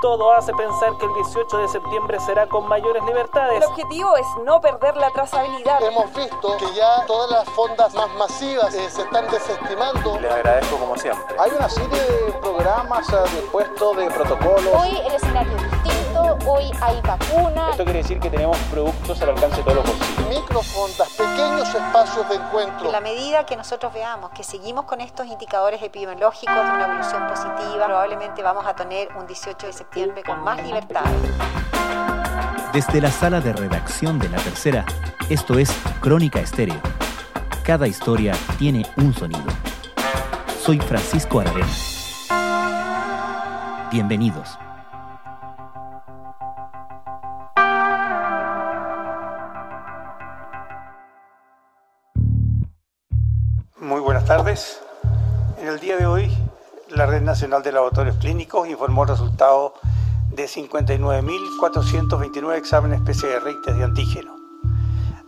Todo hace pensar que el 18 de septiembre será con mayores libertades. El objetivo es no perder la trazabilidad. Hemos visto que ya todas las fondas más masivas eh, se están desestimando. Les agradezco como siempre. Hay una serie de programas dispuestos de protocolos. Hoy el escenario distinto, hoy hay vacunas. Esto quiere decir que tenemos productos al alcance de todos los bolsillos. Microfondas, pequeños espacios de encuentro. En la medida que nosotros veamos que seguimos con estos indicadores epidemiológicos de una evolución positiva, probablemente vamos a tener un 18 de septiembre con más libertad. Desde la sala de redacción de La Tercera, esto es Crónica Estéreo. Cada historia tiene un sonido. Soy Francisco Aravena. Bienvenidos. La Red Nacional de Laboratorios Clínicos informó el resultado de 59.429 exámenes PCR y test de antígeno.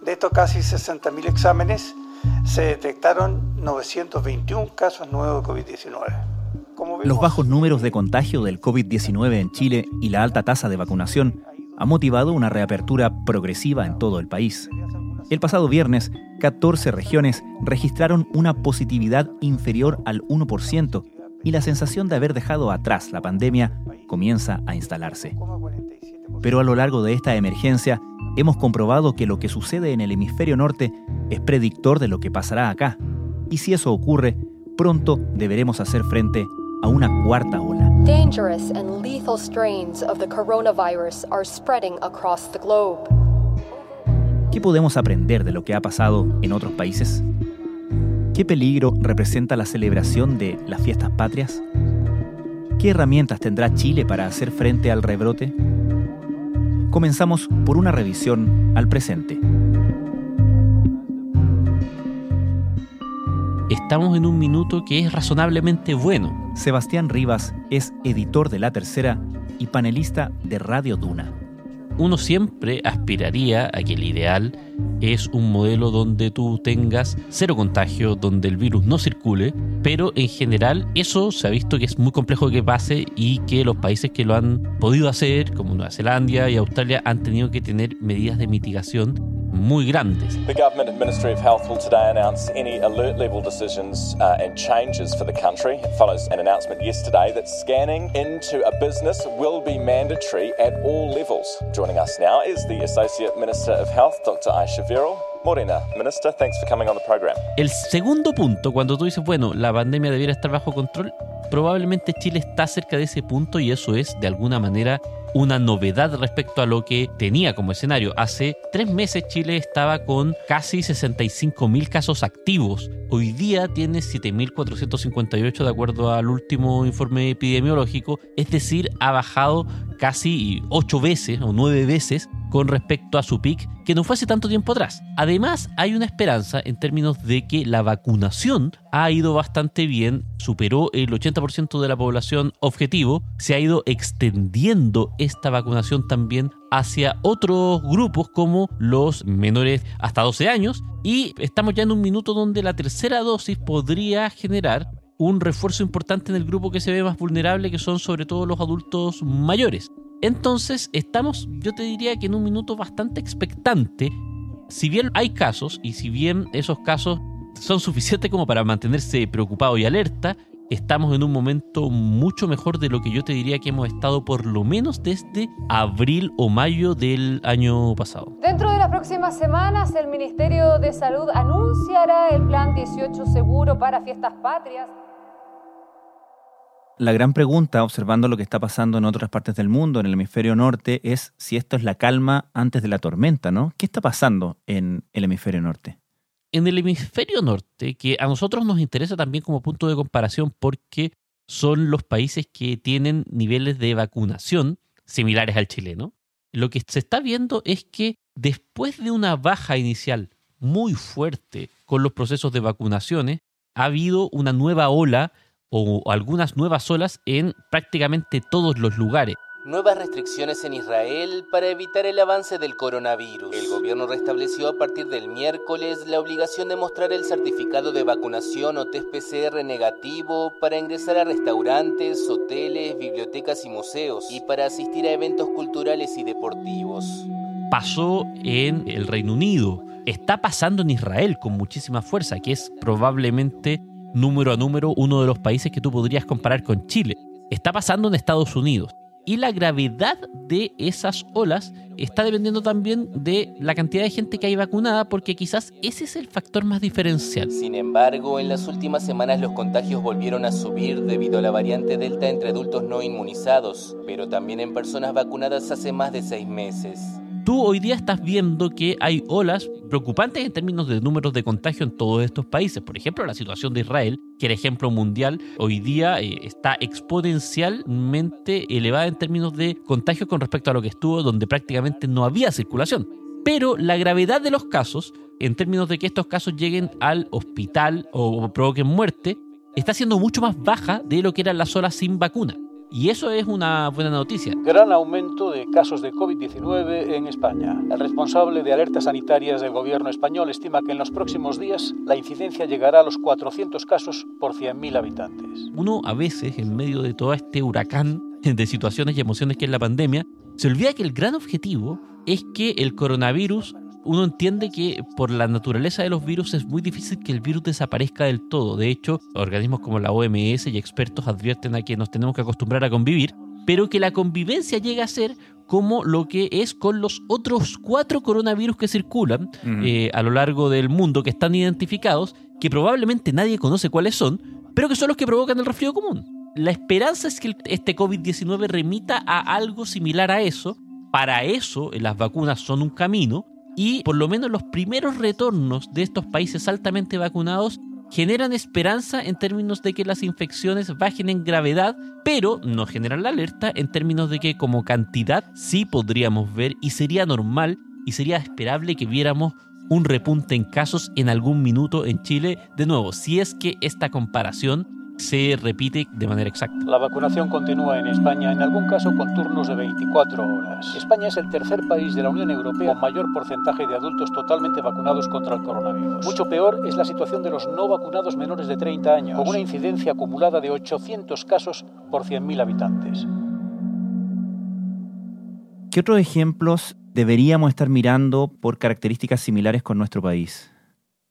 De estos casi 60.000 exámenes, se detectaron 921 casos nuevos de COVID-19. Los bajos números de contagio del COVID-19 en Chile y la alta tasa de vacunación ha motivado una reapertura progresiva en todo el país. El pasado viernes, 14 regiones registraron una positividad inferior al 1% y la sensación de haber dejado atrás la pandemia comienza a instalarse. Pero a lo largo de esta emergencia hemos comprobado que lo que sucede en el hemisferio norte es predictor de lo que pasará acá. Y si eso ocurre, pronto deberemos hacer frente a una cuarta ola. Dangerous and lethal strains of the coronavirus are spreading across the globe. ¿Qué podemos aprender de lo que ha pasado en otros países? ¿Qué peligro representa la celebración de las fiestas patrias? ¿Qué herramientas tendrá Chile para hacer frente al rebrote? Comenzamos por una revisión al presente. Estamos en un minuto que es razonablemente bueno. Sebastián Rivas es editor de La Tercera y panelista de Radio Duna uno siempre aspiraría a que el ideal es un modelo donde tú tengas cero contagio, donde el virus no circule, pero en general eso se ha visto que es muy complejo que pase y que los países que lo han podido hacer, como Nueva Zelanda y Australia, han tenido que tener medidas de mitigación muy grandes. The government and Ministry of Health will today announce any alert level decisions uh, and changes for the country. It follows an announcement yesterday that scanning into a business will be mandatory at all levels. Joining us now is the Associate Minister of Health, Dr. Aisha Viral. Morena, Minister, thanks for coming on the program. El segundo punto, cuando tú dices, bueno, la pandemia debiera estar bajo control, probablemente Chile está cerca de ese punto y eso es de alguna manera una novedad respecto a lo que tenía como escenario. Hace tres meses Chile estaba con casi 65 mil casos activos. Hoy día tiene 7.458 de acuerdo al último informe epidemiológico, es decir, ha bajado casi ocho veces o nueve veces con respecto a su pic, que no fue hace tanto tiempo atrás. Además, hay una esperanza en términos de que la vacunación ha ido bastante bien, superó el 80% de la población objetivo, se ha ido extendiendo esta vacunación también hacia otros grupos como los menores hasta 12 años y estamos ya en un minuto donde la tercera dosis podría generar un refuerzo importante en el grupo que se ve más vulnerable, que son sobre todo los adultos mayores. Entonces, estamos, yo te diría que en un minuto bastante expectante. Si bien hay casos, y si bien esos casos son suficientes como para mantenerse preocupado y alerta, estamos en un momento mucho mejor de lo que yo te diría que hemos estado por lo menos desde abril o mayo del año pasado. Dentro de las próximas semanas, el Ministerio de Salud anunciará el Plan 18 Seguro para Fiestas Patrias la gran pregunta, observando lo que está pasando en otras partes del mundo, en el hemisferio norte, es si esto es la calma antes de la tormenta, ¿no? ¿Qué está pasando en el hemisferio norte? En el hemisferio norte, que a nosotros nos interesa también como punto de comparación porque son los países que tienen niveles de vacunación similares al chileno, lo que se está viendo es que después de una baja inicial muy fuerte con los procesos de vacunaciones, ha habido una nueva ola o algunas nuevas olas en prácticamente todos los lugares. nuevas restricciones en Israel para evitar el avance del coronavirus. El gobierno restableció a partir del miércoles la obligación de mostrar el certificado de vacunación o test PCR negativo para ingresar a restaurantes, hoteles, bibliotecas y museos y para asistir a eventos culturales y deportivos. Pasó en el Reino Unido, está pasando en Israel con muchísima fuerza, que es probablemente número a número uno de los países que tú podrías comparar con Chile. Está pasando en Estados Unidos. Y la gravedad de esas olas está dependiendo también de la cantidad de gente que hay vacunada, porque quizás ese es el factor más diferencial. Sin embargo, en las últimas semanas los contagios volvieron a subir debido a la variante Delta entre adultos no inmunizados, pero también en personas vacunadas hace más de seis meses. Tú hoy día estás viendo que hay olas preocupantes en términos de números de contagio en todos estos países. Por ejemplo, la situación de Israel, que era ejemplo mundial, hoy día eh, está exponencialmente elevada en términos de contagio con respecto a lo que estuvo, donde prácticamente no había circulación. Pero la gravedad de los casos, en términos de que estos casos lleguen al hospital o provoquen muerte, está siendo mucho más baja de lo que eran las olas sin vacuna. Y eso es una buena noticia. Gran aumento de casos de COVID-19 en España. El responsable de alertas sanitarias del gobierno español estima que en los próximos días la incidencia llegará a los 400 casos por 100.000 habitantes. Uno a veces, en medio de todo este huracán de situaciones y emociones que es la pandemia, se olvida que el gran objetivo es que el coronavirus uno entiende que por la naturaleza de los virus es muy difícil que el virus desaparezca del todo. De hecho, organismos como la OMS y expertos advierten a que nos tenemos que acostumbrar a convivir, pero que la convivencia llega a ser como lo que es con los otros cuatro coronavirus que circulan eh, a lo largo del mundo, que están identificados, que probablemente nadie conoce cuáles son, pero que son los que provocan el resfrío común. La esperanza es que este COVID-19 remita a algo similar a eso. Para eso, las vacunas son un camino, y por lo menos los primeros retornos de estos países altamente vacunados generan esperanza en términos de que las infecciones bajen en gravedad, pero no generan la alerta en términos de que como cantidad sí podríamos ver y sería normal y sería esperable que viéramos un repunte en casos en algún minuto en Chile. De nuevo, si es que esta comparación se repite de manera exacta. La vacunación continúa en España, en algún caso con turnos de 24 horas. España es el tercer país de la Unión Europea con mayor porcentaje de adultos totalmente vacunados contra el coronavirus. Mucho peor es la situación de los no vacunados menores de 30 años, con una incidencia acumulada de 800 casos por 100.000 habitantes. ¿Qué otros ejemplos deberíamos estar mirando por características similares con nuestro país?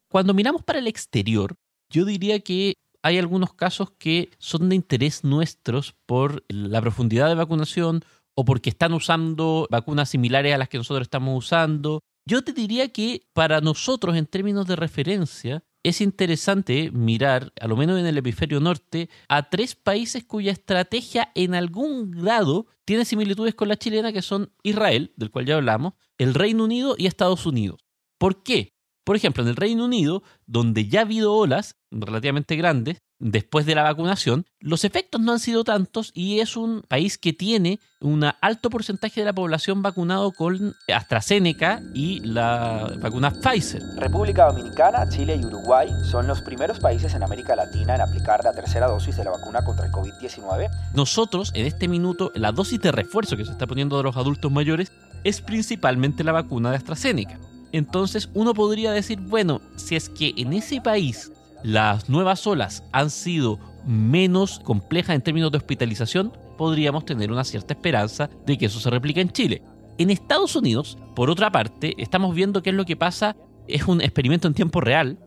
Cuando miramos para el exterior, yo diría que hay algunos casos que son de interés nuestros por la profundidad de vacunación o porque están usando vacunas similares a las que nosotros estamos usando. Yo te diría que para nosotros, en términos de referencia, es interesante mirar, a lo menos en el hemisferio norte, a tres países cuya estrategia en algún grado tiene similitudes con la chilena, que son Israel, del cual ya hablamos, el Reino Unido y Estados Unidos. ¿Por qué? Por ejemplo, en el Reino Unido, donde ya ha habido olas relativamente grandes después de la vacunación, los efectos no han sido tantos y es un país que tiene un alto porcentaje de la población vacunado con AstraZeneca y la vacuna Pfizer. República Dominicana, Chile y Uruguay son los primeros países en América Latina en aplicar la tercera dosis de la vacuna contra el COVID-19. Nosotros, en este minuto, la dosis de refuerzo que se está poniendo de los adultos mayores es principalmente la vacuna de AstraZeneca. Entonces uno podría decir, bueno, si es que en ese país las nuevas olas han sido menos complejas en términos de hospitalización, podríamos tener una cierta esperanza de que eso se replique en Chile. En Estados Unidos, por otra parte, estamos viendo qué es lo que pasa. Es un experimento en tiempo real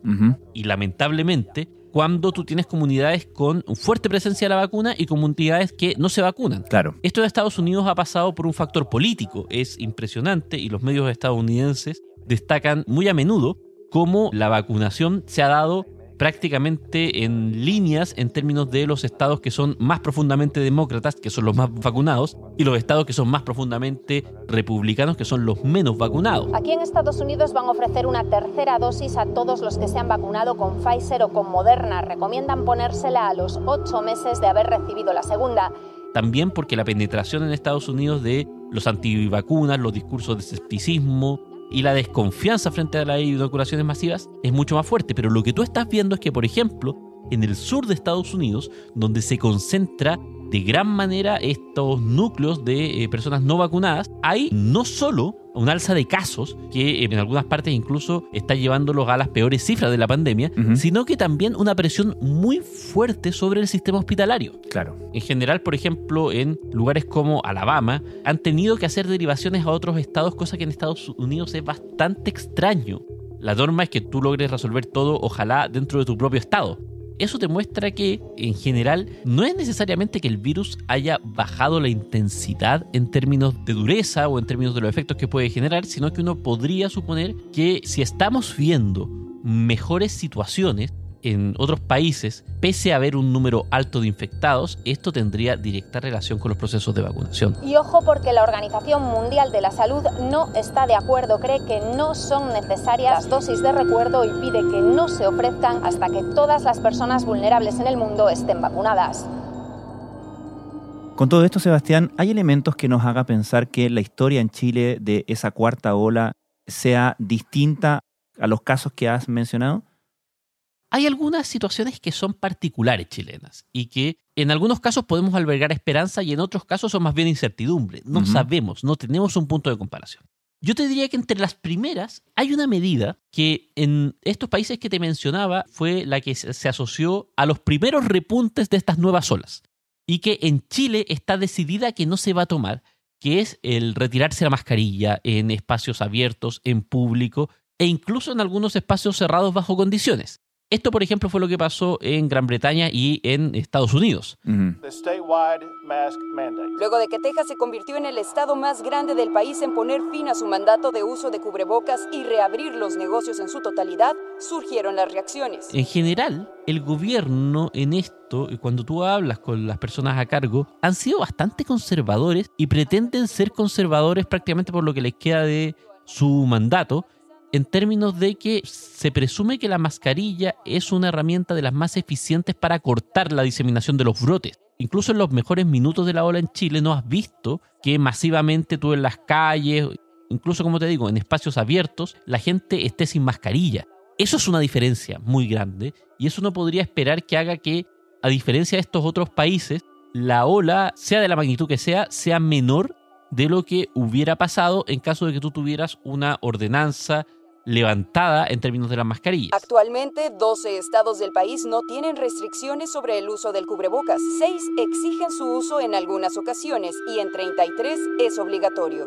y lamentablemente cuando tú tienes comunidades con fuerte presencia de la vacuna y comunidades que no se vacunan. Claro. Esto en Estados Unidos ha pasado por un factor político, es impresionante y los medios estadounidenses destacan muy a menudo cómo la vacunación se ha dado prácticamente en líneas en términos de los estados que son más profundamente demócratas, que son los más vacunados, y los estados que son más profundamente republicanos, que son los menos vacunados. Aquí en Estados Unidos van a ofrecer una tercera dosis a todos los que se han vacunado con Pfizer o con Moderna. Recomiendan ponérsela a los ocho meses de haber recibido la segunda. También porque la penetración en Estados Unidos de los antivacunas, los discursos de escepticismo, y la desconfianza frente a las inoculaciones masivas es mucho más fuerte. Pero lo que tú estás viendo es que, por ejemplo, en el sur de Estados Unidos, donde se concentra de gran manera estos núcleos de eh, personas no vacunadas, hay no solo un alza de casos que en algunas partes incluso está llevándolos a las peores cifras de la pandemia, sino que también una presión muy fuerte sobre el sistema hospitalario. Claro. En general, por ejemplo, en lugares como Alabama, han tenido que hacer derivaciones a otros estados, cosa que en Estados Unidos es bastante extraño. La norma es que tú logres resolver todo, ojalá, dentro de tu propio estado. Eso te muestra que, en general, no es necesariamente que el virus haya bajado la intensidad en términos de dureza o en términos de los efectos que puede generar, sino que uno podría suponer que si estamos viendo mejores situaciones, en otros países, pese a haber un número alto de infectados, esto tendría directa relación con los procesos de vacunación. Y ojo porque la Organización Mundial de la Salud no está de acuerdo, cree que no son necesarias las dosis de recuerdo y pide que no se ofrezcan hasta que todas las personas vulnerables en el mundo estén vacunadas. Con todo esto, Sebastián, ¿hay elementos que nos haga pensar que la historia en Chile de esa cuarta ola sea distinta a los casos que has mencionado? Hay algunas situaciones que son particulares chilenas y que en algunos casos podemos albergar esperanza y en otros casos son más bien incertidumbre. No sabemos, no tenemos un punto de comparación. Yo te diría que entre las primeras hay una medida que en estos países que te mencionaba fue la que se asoció a los primeros repuntes de estas nuevas olas y que en Chile está decidida que no se va a tomar, que es el retirarse la mascarilla en espacios abiertos, en público e incluso en algunos espacios cerrados bajo condiciones. Esto, por ejemplo, fue lo que pasó en Gran Bretaña y en Estados Unidos. Luego de que Texas se convirtió en el estado más grande del país en poner fin a su mandato de uso de cubrebocas y reabrir los negocios en su totalidad, surgieron las reacciones. En general, el gobierno en esto, cuando tú hablas con las personas a cargo, han sido bastante conservadores y pretenden ser conservadores prácticamente por lo que les queda de su mandato en términos de que se presume que la mascarilla es una herramienta de las más eficientes para cortar la diseminación de los brotes. Incluso en los mejores minutos de la ola en Chile no has visto que masivamente tú en las calles, incluso como te digo, en espacios abiertos, la gente esté sin mascarilla. Eso es una diferencia muy grande y eso no podría esperar que haga que, a diferencia de estos otros países, la ola, sea de la magnitud que sea, sea menor de lo que hubiera pasado en caso de que tú tuvieras una ordenanza levantada en términos de las mascarillas. Actualmente, 12 estados del país no tienen restricciones sobre el uso del cubrebocas. 6 exigen su uso en algunas ocasiones y en 33 es obligatorio.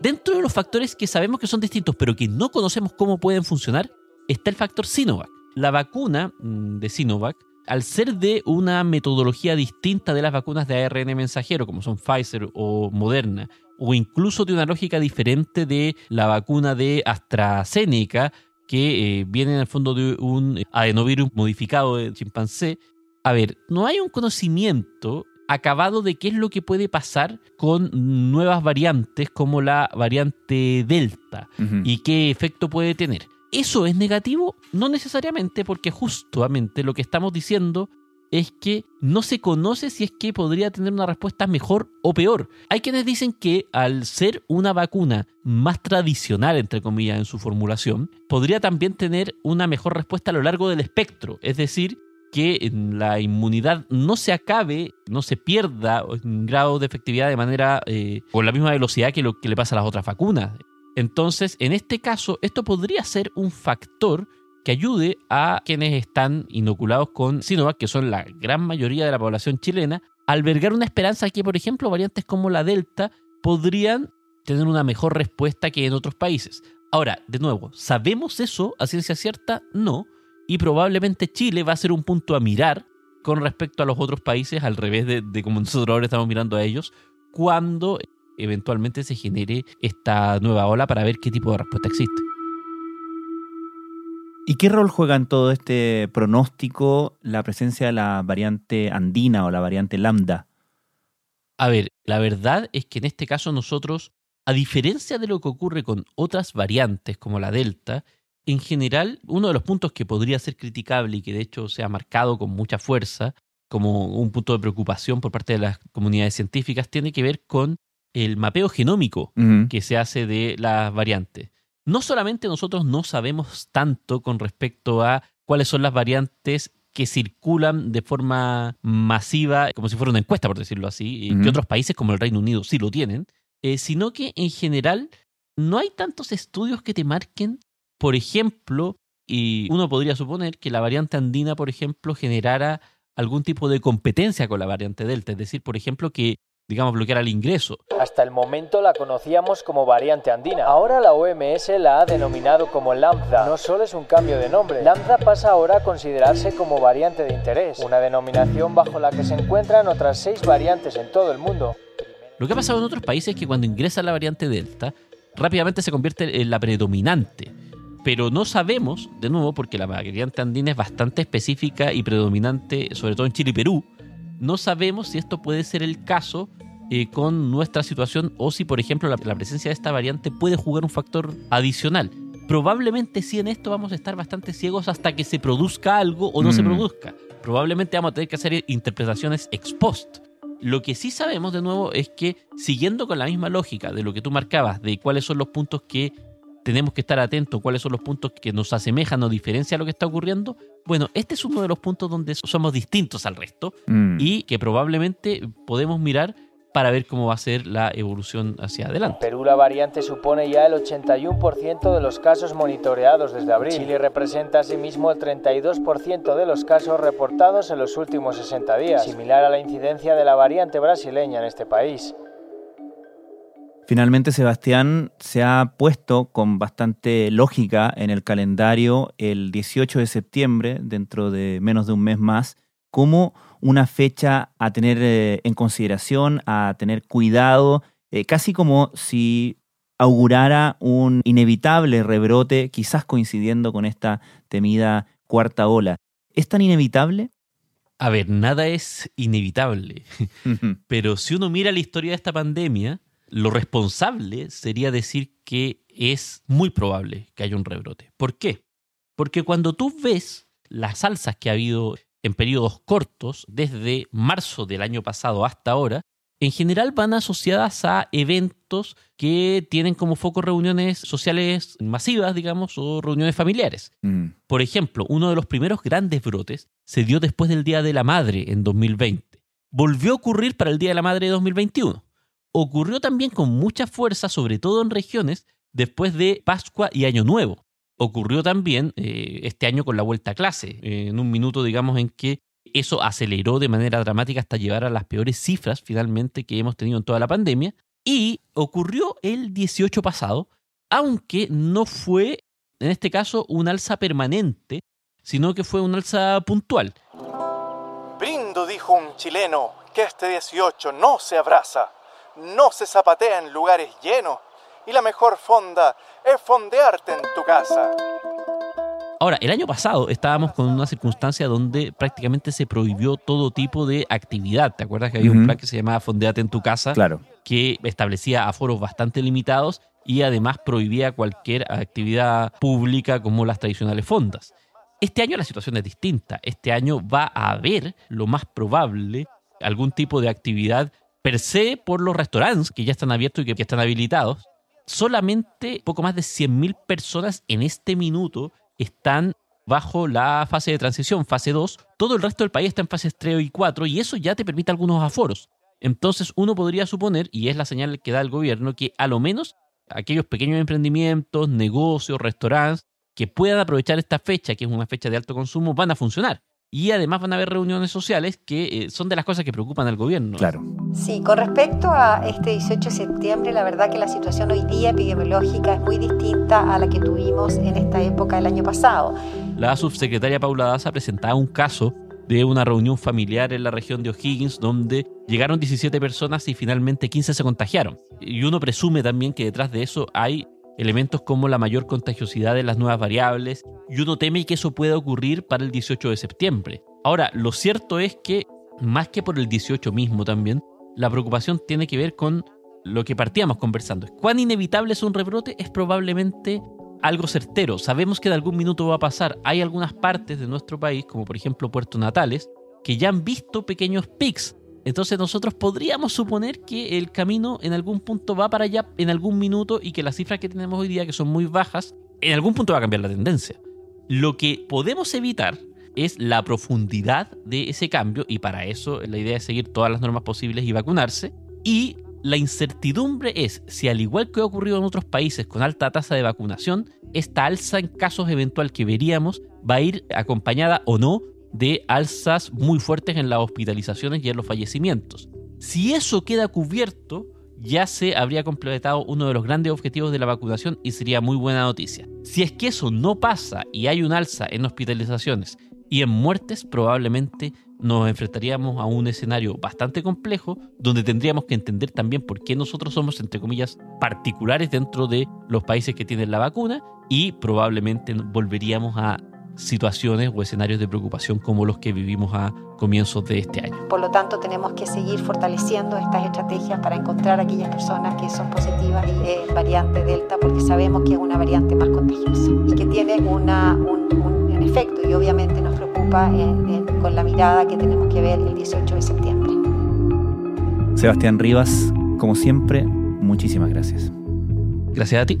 Dentro de los factores que sabemos que son distintos, pero que no conocemos cómo pueden funcionar, está el factor Sinovac. La vacuna mm, de Sinovac, al ser de una metodología distinta de las vacunas de ARN mensajero, como son Pfizer o Moderna, o incluso de una lógica diferente de la vacuna de AstraZeneca, que eh, viene en el fondo de un adenovirus modificado de chimpancé. A ver, no hay un conocimiento acabado de qué es lo que puede pasar con nuevas variantes como la variante Delta y qué efecto puede tener. ¿Eso es negativo? No necesariamente, porque justamente lo que estamos diciendo es que no se conoce si es que podría tener una respuesta mejor o peor. Hay quienes dicen que al ser una vacuna más tradicional, entre comillas, en su formulación, podría también tener una mejor respuesta a lo largo del espectro. Es decir, que la inmunidad no se acabe, no se pierda en grado de efectividad de manera eh, con la misma velocidad que lo que le pasa a las otras vacunas. Entonces, en este caso, esto podría ser un factor que ayude a quienes están inoculados con Sinovac, que son la gran mayoría de la población chilena, a albergar una esperanza que, por ejemplo, variantes como la Delta podrían tener una mejor respuesta que en otros países. Ahora, de nuevo, ¿sabemos eso a ciencia cierta? No. Y probablemente Chile va a ser un punto a mirar con respecto a los otros países, al revés de, de como nosotros ahora estamos mirando a ellos, cuando eventualmente se genere esta nueva ola para ver qué tipo de respuesta existe. ¿Y qué rol juega en todo este pronóstico la presencia de la variante andina o la variante lambda? A ver, la verdad es que en este caso nosotros, a diferencia de lo que ocurre con otras variantes como la delta, en general, uno de los puntos que podría ser criticable y que de hecho se ha marcado con mucha fuerza como un punto de preocupación por parte de las comunidades científicas tiene que ver con el mapeo genómico que se hace de las variantes no solamente nosotros no sabemos tanto con respecto a cuáles son las variantes que circulan de forma masiva, como si fuera una encuesta, por decirlo así, y que otros países como el Reino Unido sí lo tienen, eh, sino que en general no hay tantos estudios que te marquen, por ejemplo, y uno podría suponer que la variante andina, por ejemplo, generara algún tipo de competencia con la variante delta, es decir, por ejemplo, que digamos, bloquear el ingreso. Hasta el momento la conocíamos como variante andina. Ahora la OMS la ha denominado como lambda. No solo es un cambio de nombre, lambda pasa ahora a considerarse como variante de interés, una denominación bajo la que se encuentran otras seis variantes en todo el mundo. Lo que ha pasado en otros países es que cuando ingresa la variante delta, rápidamente se convierte en la predominante. Pero no sabemos, de nuevo, porque la variante andina es bastante específica y predominante, sobre todo en Chile y Perú, no sabemos si esto puede ser el caso eh, con nuestra situación o si, por ejemplo, la, presencia de esta variante puede jugar un factor adicional. Probablemente sí en esto vamos a estar bastante ciegos hasta que se produzca algo o no se mm. produzca. Probablemente vamos a tener que hacer interpretaciones ex post. Lo que sí sabemos de nuevo es que siguiendo con la misma lógica de lo que tú marcabas, de cuáles son los puntos que tenemos que estar atentos, cuáles son los puntos que nos asemejan o diferencian lo que está ocurriendo, bueno, este es uno de los puntos donde somos distintos al resto mm. y que probablemente podemos mirar para ver cómo va a ser la evolución hacia adelante. Perú la variante supone ya el 81% de los casos monitoreados desde abril. Chile representa asimismo el 32% de los casos reportados en los últimos 60 días, similar a la incidencia de la variante brasileña en este país. Finalmente, Sebastián se ha puesto con bastante lógica en el calendario el 18 de septiembre, dentro de menos de un mes más, como una fecha a tener eh, en consideración, a tener cuidado, eh, casi como si augurara un inevitable rebrote, quizás coincidiendo con esta temida cuarta ola. ¿Es tan inevitable? A ver, nada es inevitable, pero si uno mira la historia de esta pandemia, lo responsable sería decir que es muy probable que haya un rebrote. ¿Por qué? Porque cuando tú ves las alzas que ha habido en periodos cortos, desde marzo del año pasado hasta ahora, en general van asociadas a eventos que tienen como foco reuniones sociales masivas, digamos, o reuniones familiares. Mm. Por ejemplo, uno de los primeros grandes brotes se dio después del Día de la Madre en 2020. Volvió a ocurrir para el Día de la Madre de 2021 ocurrió también con mucha fuerza, sobre todo en regiones después de Pascua y Año Nuevo. Ocurrió también eh, este año con la vuelta a clase, en un minuto, digamos, en que eso aceleró de manera dramática hasta llevar a las peores cifras finalmente que hemos tenido en toda la pandemia. Y ocurrió el 18 pasado, aunque no fue, en este caso, un alza permanente, sino que fue un alza puntual. Brindo, dijo un chileno, que este 18 no se abraza no se zapatea en lugares llenos y la mejor fonda es fondearte en tu casa. Ahora, el año pasado estábamos con una circunstancia donde prácticamente se prohibió todo tipo de actividad. ¿Te acuerdas que había un plan que se llamaba Fondeate en tu casa? Claro. Que establecía aforos bastante limitados y además prohibía cualquier actividad pública como las tradicionales fondas. Este año la situación es distinta. Este año va a haber, lo más probable, algún tipo de actividad per se por los restaurantes que ya están abiertos y que, están habilitados. Solamente poco más de 100.000 personas en este minuto están bajo la fase de transición, fase 2. Todo el resto del país está en fases 3 y 4 y eso ya te permite algunos aforos. Entonces uno podría suponer, y es la señal que da el gobierno, que a lo menos aquellos pequeños emprendimientos, negocios, restaurantes que puedan aprovechar esta fecha, que es una fecha de alto consumo, van a funcionar y además van a haber reuniones sociales que eh, son de las cosas que preocupan al gobierno. Claro. Sí, con respecto a este 18 de septiembre, la verdad que la situación hoy día epidemiológica es muy distinta a la que tuvimos en esta época del año pasado. La subsecretaria Paula Daza presentaba un caso de una reunión familiar en la región de O'Higgins donde llegaron 17 personas y finalmente 15 se contagiaron. Y uno presume también que detrás de eso hay elementos como la mayor contagiosidad de las nuevas variables, y uno teme que eso pueda ocurrir para el 18 de septiembre. Ahora, lo cierto es que, más que por el 18 mismo también, la preocupación tiene que ver con lo que partíamos conversando. ¿Cuán inevitable es un rebrote? Es probablemente algo certero. Sabemos que de algún minuto va a pasar. Hay algunas partes de nuestro país, como por ejemplo Puerto Natales, que ya han visto pequeños pics entonces nosotros podríamos suponer que el camino en algún punto va para allá en algún minuto y que las cifras que tenemos hoy día, que son muy bajas, en algún punto va a cambiar la tendencia. Lo que podemos evitar es la profundidad de ese cambio y para eso la idea es seguir todas las normas posibles y vacunarse. Y la incertidumbre es si al igual que ha ocurrido en otros países con alta tasa de vacunación, esta alza en casos eventual que veríamos va a ir acompañada o no de alzas muy fuertes en las hospitalizaciones y en los fallecimientos. Si eso queda cubierto, ya se habría completado uno de los grandes objetivos de la vacunación y sería muy buena noticia. Si es que eso no pasa y hay un alza en hospitalizaciones y en muertes, probablemente nos enfrentaríamos a un escenario bastante complejo donde tendríamos que entender también por qué nosotros somos, entre comillas, particulares dentro de los países que tienen la vacuna y probablemente volveríamos a situaciones o escenarios de preocupación como los que vivimos a comienzos de este año. Por lo tanto, tenemos que seguir fortaleciendo estas estrategias para encontrar a aquellas personas que son positivas y eh, variante Delta, porque sabemos que es una variante más contagiosa y que tiene una, un, efecto y obviamente nos preocupa con la mirada que tenemos que ver el 18 de septiembre. Sebastián Rivas, como siempre, muchísimas gracias. Gracias a ti.